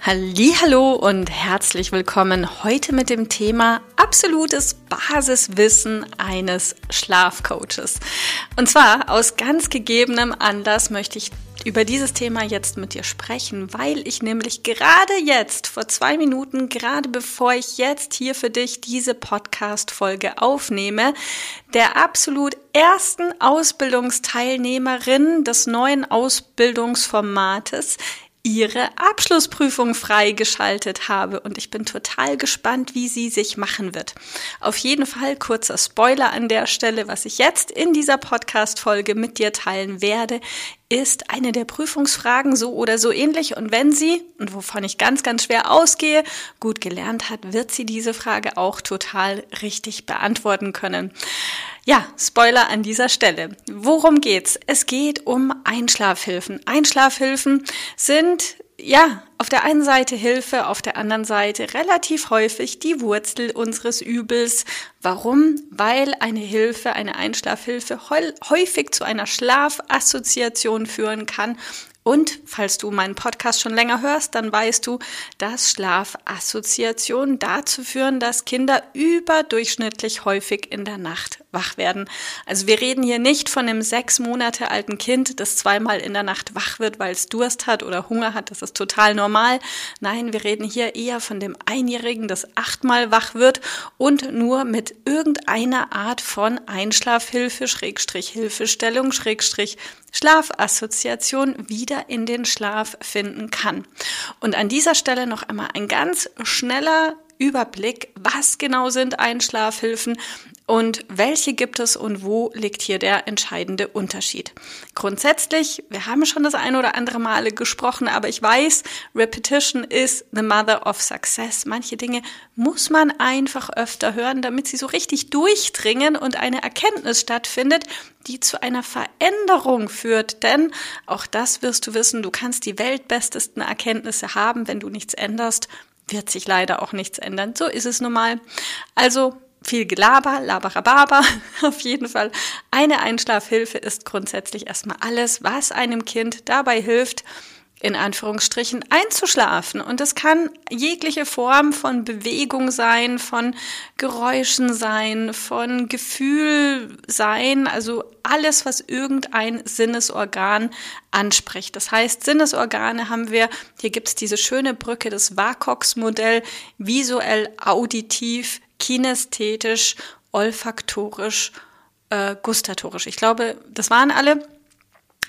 Hallo und herzlich willkommen heute mit dem Thema absolutes Basiswissen eines Schlafcoaches. Und zwar aus ganz gegebenem Anlass möchte ich über dieses Thema jetzt mit dir sprechen, weil ich nämlich gerade jetzt, vor zwei Minuten, gerade bevor ich jetzt hier für dich diese Podcast-Folge aufnehme, der absolut ersten Ausbildungsteilnehmerin des neuen Ausbildungsformates ihre Abschlussprüfung freigeschaltet habe und ich bin total gespannt, wie sie sich machen wird. Auf jeden Fall kurzer Spoiler an der Stelle, was ich jetzt in dieser Podcast Folge mit dir teilen werde, ist eine der Prüfungsfragen so oder so ähnlich und wenn sie, und wovon ich ganz, ganz schwer ausgehe, gut gelernt hat, wird sie diese Frage auch total richtig beantworten können. Ja, Spoiler an dieser Stelle. Worum geht's? Es geht um Einschlafhilfen. Einschlafhilfen sind ja, auf der einen Seite Hilfe, auf der anderen Seite relativ häufig die Wurzel unseres Übels. Warum? Weil eine Hilfe, eine Einschlafhilfe häufig zu einer Schlafassoziation führen kann und falls du meinen Podcast schon länger hörst, dann weißt du, dass Schlafassoziationen dazu führen, dass Kinder überdurchschnittlich häufig in der Nacht wach werden. Also wir reden hier nicht von einem sechs Monate alten Kind, das zweimal in der Nacht wach wird, weil es Durst hat oder Hunger hat. Das ist total normal. Nein, wir reden hier eher von dem Einjährigen, das achtmal wach wird und nur mit irgendeiner Art von Einschlafhilfe, Schrägstrich Hilfestellung, Schrägstrich Schlafassoziation wieder in den Schlaf finden kann. Und an dieser Stelle noch einmal ein ganz schneller Überblick, was genau sind Einschlafhilfen und welche gibt es und wo liegt hier der entscheidende Unterschied? Grundsätzlich, wir haben schon das ein oder andere Male gesprochen, aber ich weiß, Repetition is the mother of success. Manche Dinge muss man einfach öfter hören, damit sie so richtig durchdringen und eine Erkenntnis stattfindet, die zu einer Veränderung führt. Denn auch das wirst du wissen, du kannst die weltbestesten Erkenntnisse haben, wenn du nichts änderst, wird sich leider auch nichts ändern. So ist es nun mal. Also viel Gelaber, Laberababa, auf jeden Fall. Eine Einschlafhilfe ist grundsätzlich erstmal alles, was einem Kind dabei hilft, in Anführungsstrichen einzuschlafen. Und das kann jegliche Form von Bewegung sein, von Geräuschen sein, von Gefühl sein, also alles, was irgendein Sinnesorgan anspricht. Das heißt, Sinnesorgane haben wir, hier gibt es diese schöne Brücke, das WACOX-Modell, visuell, auditiv, kinästhetisch, olfaktorisch, äh, gustatorisch. Ich glaube, das waren alle.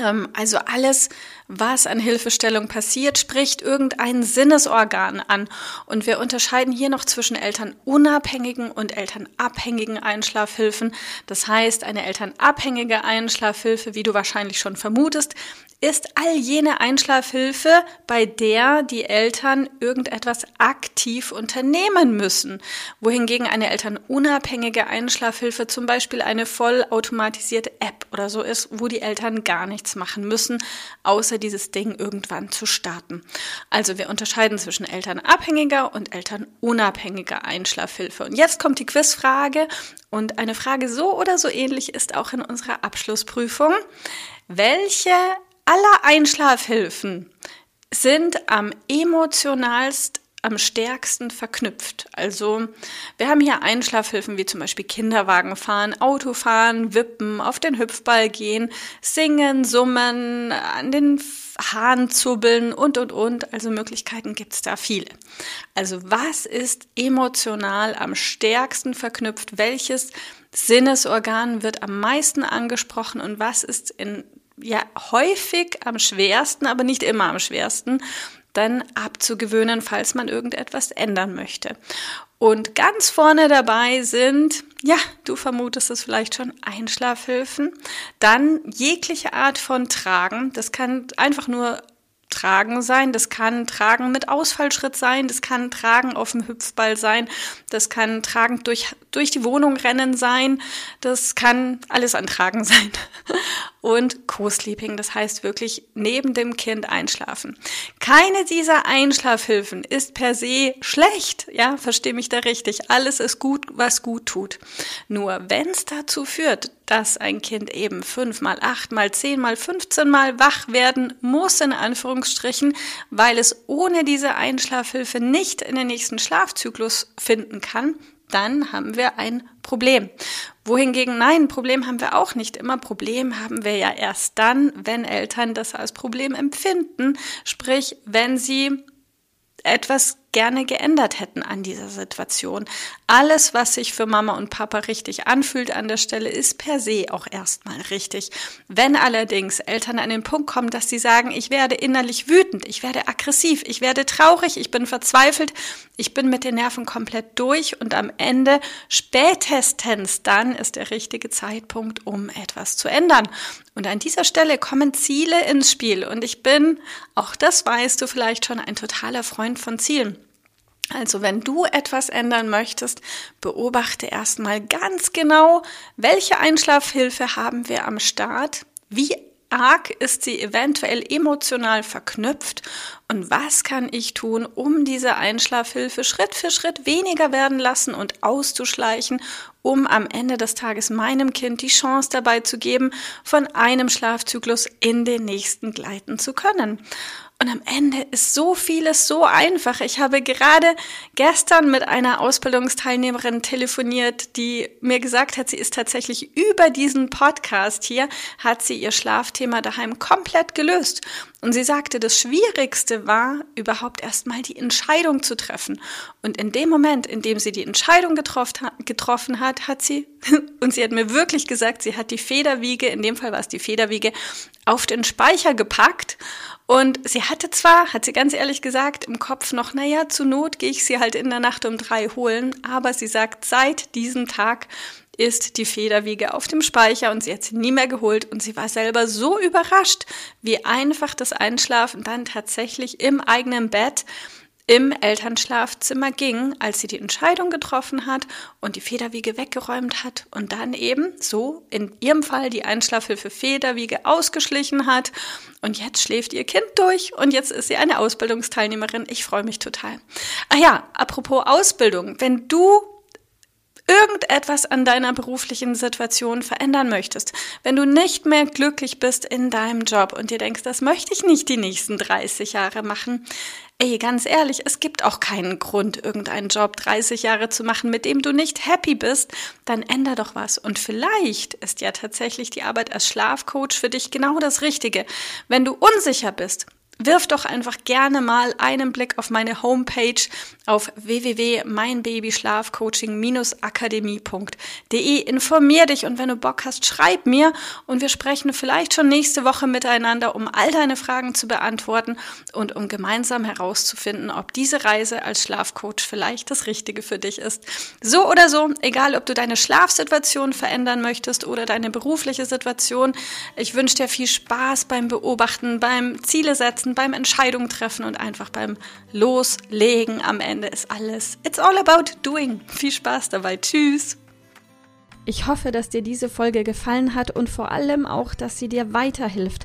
Ähm, also alles, was an Hilfestellung passiert, spricht irgendein Sinnesorgan an. Und wir unterscheiden hier noch zwischen elternunabhängigen und elternabhängigen Einschlafhilfen. Das heißt, eine elternabhängige Einschlafhilfe, wie du wahrscheinlich schon vermutest, ist all jene Einschlafhilfe, bei der die Eltern irgendetwas aktiv unternehmen müssen, wohingegen eine elternunabhängige Einschlafhilfe zum Beispiel eine vollautomatisierte App oder so ist, wo die Eltern gar nichts machen müssen, außer dieses Ding irgendwann zu starten. Also wir unterscheiden zwischen elternabhängiger und elternunabhängiger Einschlafhilfe. Und jetzt kommt die Quizfrage und eine Frage so oder so ähnlich ist auch in unserer Abschlussprüfung. Welche aller Einschlafhilfen sind am emotionalst am stärksten verknüpft. Also wir haben hier Einschlafhilfen wie zum Beispiel Kinderwagen fahren, Autofahren, Wippen, auf den Hüpfball gehen, singen, summen, an den Haaren zubbeln und, und, und. Also Möglichkeiten gibt's da viele. Also was ist emotional am stärksten verknüpft? Welches Sinnesorgan wird am meisten angesprochen und was ist in ja häufig am schwersten, aber nicht immer am schwersten, dann abzugewöhnen, falls man irgendetwas ändern möchte. Und ganz vorne dabei sind, ja, du vermutest es vielleicht schon, Einschlafhilfen. Dann jegliche Art von Tragen. Das kann einfach nur Tragen sein, das kann Tragen mit Ausfallschritt sein, das kann Tragen auf dem Hüpfball sein, das kann Tragen durch, durch die Wohnung rennen sein, das kann alles an Tragen sein. Und Co-Sleeping, das heißt wirklich neben dem Kind einschlafen. Keine dieser Einschlafhilfen ist per se schlecht, ja, verstehe mich da richtig. Alles ist gut, was gut tut. Nur wenn es dazu führt, dass ein Kind eben fünfmal, achtmal, zehnmal, fünfzehnmal wach werden muss, in Anführungsstrichen, weil es ohne diese Einschlafhilfe nicht in den nächsten Schlafzyklus finden kann, dann haben wir ein Problem. Wohingegen, nein, Problem haben wir auch nicht immer. Problem haben wir ja erst dann, wenn Eltern das als Problem empfinden, sprich, wenn sie etwas gerne geändert hätten an dieser Situation. Alles, was sich für Mama und Papa richtig anfühlt an der Stelle, ist per se auch erstmal richtig. Wenn allerdings Eltern an den Punkt kommen, dass sie sagen, ich werde innerlich wütend, ich werde aggressiv, ich werde traurig, ich bin verzweifelt, ich bin mit den Nerven komplett durch und am Ende spätestens dann ist der richtige Zeitpunkt, um etwas zu ändern. Und an dieser Stelle kommen Ziele ins Spiel und ich bin, auch das weißt du vielleicht schon, ein totaler Freund von Zielen. Also wenn du etwas ändern möchtest, beobachte erstmal ganz genau, welche Einschlafhilfe haben wir am Start, wie arg ist sie eventuell emotional verknüpft und was kann ich tun, um diese Einschlafhilfe Schritt für Schritt weniger werden lassen und auszuschleichen, um am Ende des Tages meinem Kind die Chance dabei zu geben, von einem Schlafzyklus in den nächsten gleiten zu können. Und am Ende ist so vieles so einfach. Ich habe gerade gestern mit einer Ausbildungsteilnehmerin telefoniert, die mir gesagt hat, sie ist tatsächlich über diesen Podcast hier, hat sie ihr Schlafthema daheim komplett gelöst. Und sie sagte, das Schwierigste war, überhaupt erstmal die Entscheidung zu treffen. Und in dem Moment, in dem sie die Entscheidung getroffen hat, hat sie, und sie hat mir wirklich gesagt, sie hat die Federwiege, in dem Fall war es die Federwiege, auf den Speicher gepackt und sie hatte zwar, hat sie ganz ehrlich gesagt, im Kopf noch, naja, zur Not gehe ich sie halt in der Nacht um drei holen, aber sie sagt, seit diesem Tag ist die Federwiege auf dem Speicher und sie hat sie nie mehr geholt. Und sie war selber so überrascht, wie einfach das Einschlafen dann tatsächlich im eigenen Bett im Elternschlafzimmer ging, als sie die Entscheidung getroffen hat und die Federwiege weggeräumt hat und dann eben so in ihrem Fall die Einschlafhilfe Federwiege ausgeschlichen hat und jetzt schläft ihr Kind durch und jetzt ist sie eine Ausbildungsteilnehmerin. Ich freue mich total. Ah ja, apropos Ausbildung, wenn du irgendetwas an deiner beruflichen Situation verändern möchtest, wenn du nicht mehr glücklich bist in deinem Job und dir denkst, das möchte ich nicht die nächsten 30 Jahre machen, ey, ganz ehrlich, es gibt auch keinen Grund, irgendeinen Job 30 Jahre zu machen, mit dem du nicht happy bist, dann änder doch was. Und vielleicht ist ja tatsächlich die Arbeit als Schlafcoach für dich genau das Richtige. Wenn du unsicher bist, Wirf doch einfach gerne mal einen Blick auf meine Homepage auf www.meinbabyschlafcoaching-akademie.de. Informier dich und wenn du Bock hast, schreib mir und wir sprechen vielleicht schon nächste Woche miteinander, um all deine Fragen zu beantworten und um gemeinsam herauszufinden, ob diese Reise als Schlafcoach vielleicht das Richtige für dich ist. So oder so, egal ob du deine Schlafsituation verändern möchtest oder deine berufliche Situation, ich wünsche dir viel Spaß beim Beobachten, beim Ziele setzen umsetzen, beim Entscheidungen treffen und einfach beim Loslegen. Am Ende ist alles. It's all about doing. Viel Spaß dabei. Tschüss. Ich hoffe, dass dir diese Folge gefallen hat und vor allem auch, dass sie dir weiterhilft.